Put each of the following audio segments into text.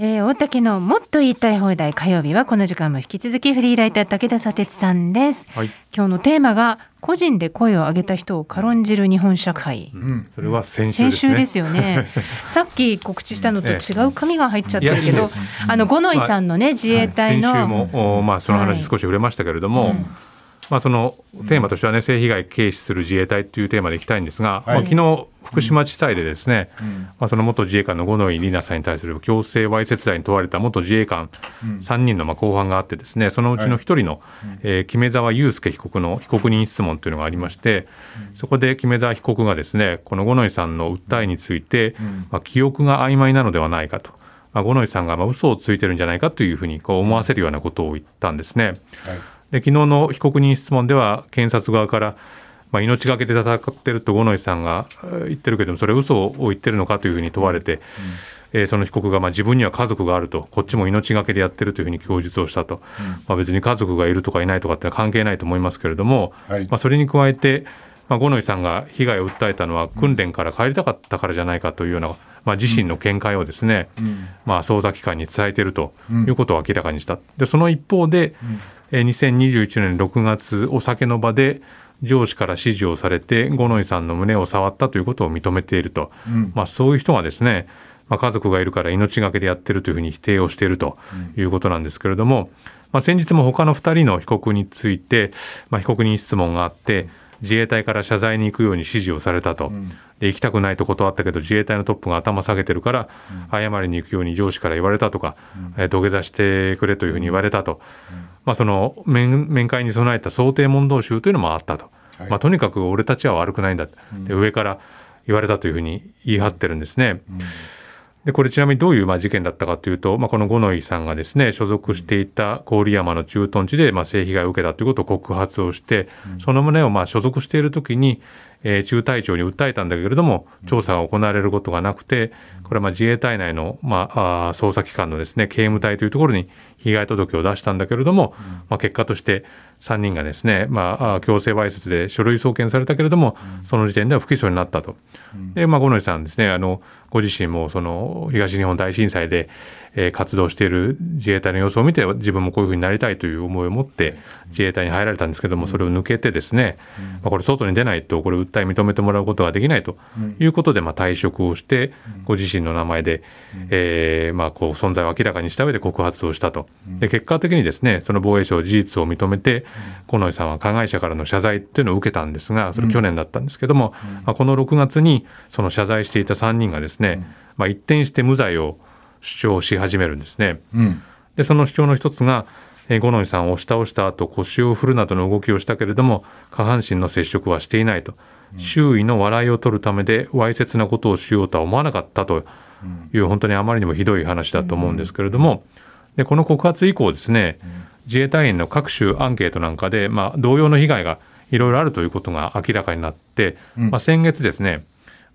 えー、大竹のもっと言いたい放題火曜日はこの時間も引き続きフリーライター武田砂鉄さんです、はい、今日のテーマが個人で声を上げた人を軽んじる日本社会、うん、それは先週、ね、先週ですよね。さっき告知したのと違う紙が入っちゃってるけど、あの五ノ井さんのね、自衛隊の、はい、先週もまあその話少し触れましたけれども、はいうんまあ、そのテーマとしてはね、性被害軽視する自衛隊というテーマでいきたいんですが、はい、まあ、昨日福島地裁でですね、うん、まあ、その元自衛官の五ノ井里奈さんに対する強制わいせつ罪に問われた元自衛官3人のまあ公判があってですね、そのうちの1人の、はい、えー、木目沢祐介被告の被告人質問というのがありまして、そこで木目沢被告がですね、この五ノ井さんの訴えについて、まあ、記憶が曖昧なのではないかと。まあ、五ノ井さんがまあ嘘をついてるんじゃないかというふうにこう思わせるようなことを言ったんですね。はいで昨日の被告人質問では検察側から、まあ、命がけで戦ってると五ノ井さんが言ってるけどもそれ嘘を言ってるのかというふうに問われて、うん、えー、その被告がまあ自分には家族があるとこっちも命がけでやってるというふうに供述をしたと、うん、まあ、別に家族がいるとかいないとかって関係ないと思いますけれども、はい、まあ、それに加えて、まあ、五ノ井さんが被害を訴えたのは訓練から帰りたかったからじゃないかというような、まあ、自身の見解をですね、うん、まあ、捜査機関に伝えているということを明らかにした。でその一方で、2021年6月お酒の場で上司から指示をされて五ノ井さんの胸を触ったということを認めていると、うん、まあ、そういう人がですね、まあ、家族がいるから命がけでやってるというふうに否定をしているということなんですけれども、まあ、先日も他の2人の被告について、まあ、被告人質問があって自衛隊から謝罪に行くように指示をされたと、で行きたくないと断ったけど自衛隊のトップが頭下げてるから謝りに行くように上司から言われたとか、うん、土下座してくれというふうに言われたと、まあ、その面面会に備えた想定問答集というのもあったと、はい、まあ、とにかく俺たちは悪くないんだ、で上から言われたというふうに言い張ってるんですね。でこれちなみにどういうまあ事件だったかというと、まあ、この五ノ井さんがですね所属していた郡山の駐屯地でまあ性被害を受けたということを告発をして、その旨をまあ所属している時にえー、中隊長に訴えたんだけれども、調査が行われることがなくて、これはまあ自衛隊内の、まあ、あ捜査機関のですね、刑務隊というところに被害届を出したんだけれども、まあ、結果として3人がですね、まあ、強制わいせつで書類送検されたけれども、その時点では不起訴になったと。で、まあ、五ノ井さんですね、あの、ご自身もその東日本大震災で、え活動している自衛隊の様子を見て自分もこういうふうになりたいという思いを持って自衛隊に入られたんですけどもそれを抜けてですね、まあ、これ外に出ないとこれ訴え認めてもらうことができないと。いうことでまあ退職をしてご自身の名前で、えまあこう存在を明らかにした上で告発をしたと。で結果的にですねその防衛省事実を認めて五ノ井さんは加害者からの謝罪というのを受けたんですがそれ去年だったんですけども、まあ、この6月にその謝罪していた3人がですね、まあ、一転して無罪を主張し始めるんですね。うん、でその主張の一つが五ノ井さんを押し倒した後腰を振るなどの動きをしたけれども下半身の接触はしていないと、周囲の笑いを取るためでわいせつなことをしようとは思わなかったと。いう、本当にあまりにもひどい話だと思うんですけれども、でこの告発以降ですね、自衛隊員の各種アンケートなんかで、まあ、同様の被害がいろいろあるということが明らかになって、まあ、先月ですね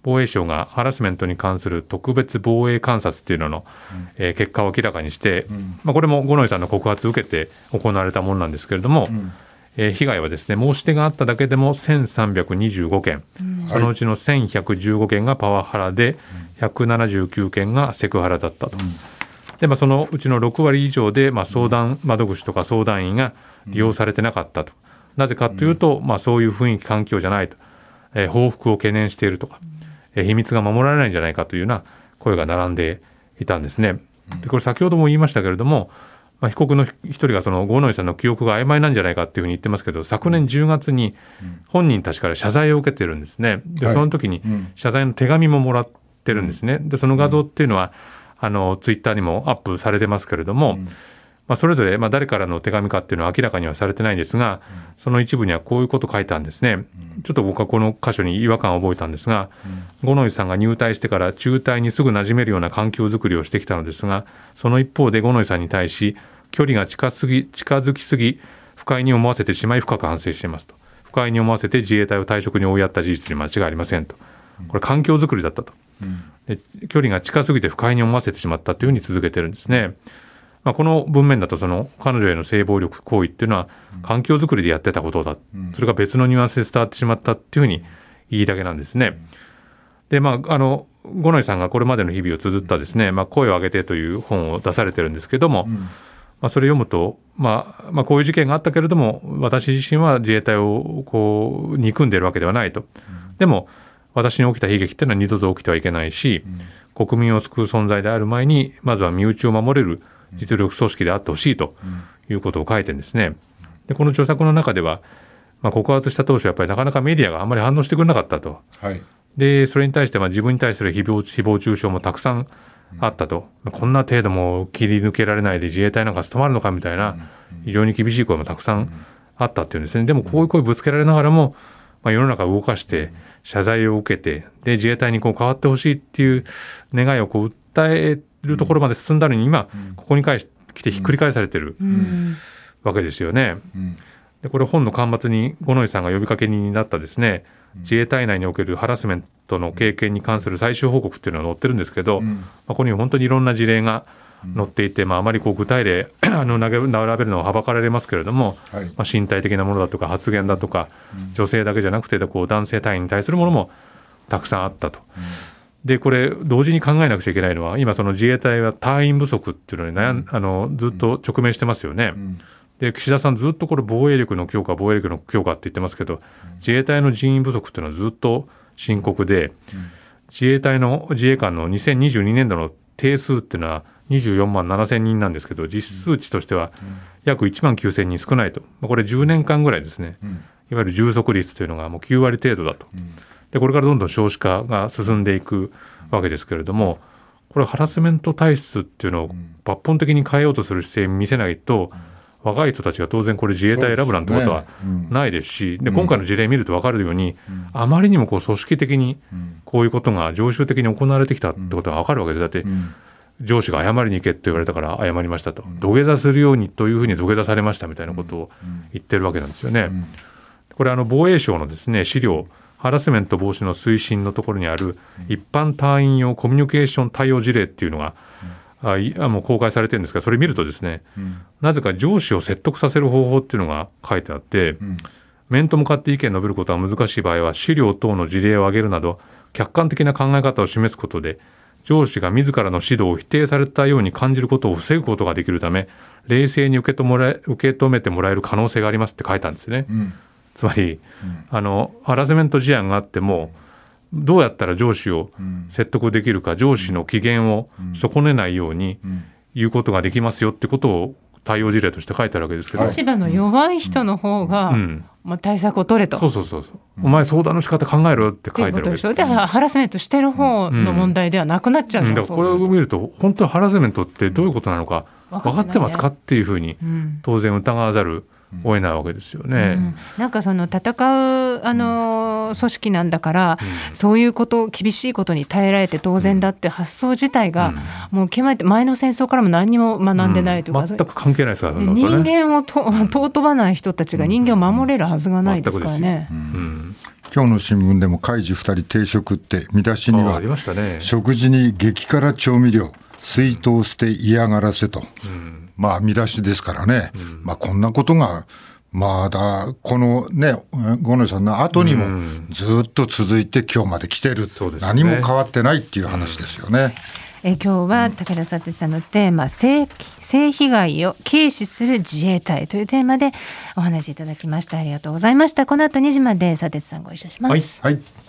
防衛省がハラスメントに関する特別防衛監察っていうのの、うん、えー、結果を明らかにして、うん、まあ、これも五ノ井さんの告発を受けて行われたものなんですけれども、うん、えー、被害はですね申し出があっただけでも1325件、そのうちの1115件がパワハラで179件がセクハラだったと。でまあ、そのうちの6割以上で、まあ、相談窓口とか相談員が利用されてなかったと。なぜかというと、まあ、そういう雰囲気環境じゃないと、えー、報復を懸念しているとか。秘密が守られないんじゃないかというような声が並んでいたんですね。でこれ先ほども言いましたけれども、まあ、被告の一人がその五ノ井さんの記憶が曖昧なんじゃないかっていうふうに言ってますけど昨年10月に本人たちから謝罪を受けてるんですね。でその時に謝罪の手紙ももらってるんですね。でその画像っていうのはあのツイッターにもアップされてますけれども、まあ、それぞれ、まあ、誰からの手紙かっていうのは明らかにはされてないんですが、その一部にはこういうこと書いたんですね。ちょっと僕はこの箇所に違和感を覚えたんですが、五ノ井さんが入隊してから中隊にすぐ馴染めるような環境づくりをしてきたのですが、その一方で五ノ井さんに対し、距離が近すぎ近づきすぎ、不快に思わせてしまい深く反省していますと。不快に思わせて自衛隊を退職に追いやった事実に間違いありませんと。これ環境づくりだったと。で距離が近すぎて不快に思わせてしまったというふうに続けてるんですね。まあ、この文面だとその彼女への性暴力行為っていうのは環境づくりでやってたことだ、それが別のニュアンスで伝わってしまったっていうふうに言いだけなんですね。でまああの五ノ井さんがこれまでの日々を綴ったですね、まあ、声を上げてという本を出されてるんですけども、うん、まあ、それ読むと、まあ、まあこういう事件があったけれども私自身は自衛隊をこう憎んでいるわけではないと、うん、でも私に起きた悲劇っていうのは二度と起きてはいけないし、うん、国民を救う存在である前にまずは身内を守れる実力組織であってほしいということを書いてるんですね。でこの著作の中では、まあ、告発した当初やっぱりなかなかメディアがあんまり反応してくれなかったと。はい。でそれに対してまあ自分に対する誹謗誹謗中傷もたくさんあったと、うん、こんな程度も切り抜けられないで自衛隊なんか務まるのかみたいな非常に厳しい声もたくさんあったっていうんですね。でもこういう声ぶつけられながらも、まあ、世の中を動かして謝罪を受けてで自衛隊にこう変わってほしいっていう願いをこう訴えるところまで進んだのに今ここに来てひっくり返されてるわけですよね。でこれ本の巻末に五ノ井さんが呼びかけになったですね自衛隊内におけるハラスメントの経験に関する最終報告っていうのが載ってるんですけど、まあ、ここに本当にいろんな事例が載っていて、まあ、あまりこう具体例 あの並べるのははばかられますけれども、はい、まあ、身体的なものだとか発言だとか、女性だけじゃなくてこう男性隊員に対するものもたくさんあったと。でこれ同時に考えなくちゃいけないのは今その自衛隊は隊員不足っていうのに悩ん、あのずっと直面してますよね。で岸田さんずっとこれ防衛力の強化防衛力の強化って言ってますけど自衛隊の人員不足っていうのはずっと深刻で、自衛隊の自衛官の2022年度の定数っていうのは24万7千人なんですけど実数値としては約1万9千人少ないと。これ10年間ぐらいですね、いわゆる充足率というのがもう9割程度だと、でこれからどんどん少子化が進んでいくわけですけれどもこれハラスメント体質っていうのを抜本的に変えようとする姿勢を見せないと、若い人たちが当然これ自衛隊選ぶなんてことはないですしで、今回の事例見ると分かるように、あまりにもこう組織的にこういうことが常習的に行われてきたってことが分かるわけです。だって、上司が謝りに行けって言われたから謝りましたと、土下座するようにというふうに土下座されましたみたいなことを言ってるわけなんですよね。これあの防衛省のですね資料ハラスメント防止の推進のところにある一般隊員用コミュニケーション対応事例っていうのがあいもう公開されてるんですがそれ見るとですね、うん、なぜか上司を説得させる方法っていうのが書いてあって、うん、面と向かって意見述べることは難しい場合は資料等の事例を挙げるなど客観的な考え方を示すことで上司が自らの指導を否定されたように感じることを防ぐことができるため冷静に受け止めてもらえる可能性がありますって書いたんですね。うん、つまり、あのハラスメント事案があってもどうやったら上司を説得できるか、上司の機嫌を損ねないように言うことができますよってことを対応事例として書いてあるわけですけど立場の弱い人の方が、うん、まあ、対策を取れと。そうそうそうお前相談の仕方考えろって書いてあるわけでしょ？でハラスメントしてる方の問題ではなくなっちゃう、うん、だからこれを見ると本当にハラスメントってどういうことなのか分かってますか？っていうふうに当然疑わざる追えないわけですよね。うん、なんかその戦うあの組織なんだから、うん、そういうこと厳しいことに耐えられて当然だって発想自体が、うん、もう決まって前の戦争からも何にも学んでないというか、全く関係ないですから、ね、人間をと尊ばない人たちが人間を守れるはずがないですからね。今日の新聞でも海事2人定食って見出しには、ね、食事に激辛調味料水筒捨て嫌がらせと、うん、まあ見出しですからね、うん、まあこんなことがまだこのね五ノ井さんの後にもずっと続いて今日まで来てる、うんね、何も変わってないっていう話ですよね。え今日は武田佐さんのテーマ性性被害を軽視する自衛隊というテーマでお話しいただきました。ありがとうございました。この後2時まで佐哲さんご一緒します。はい、はい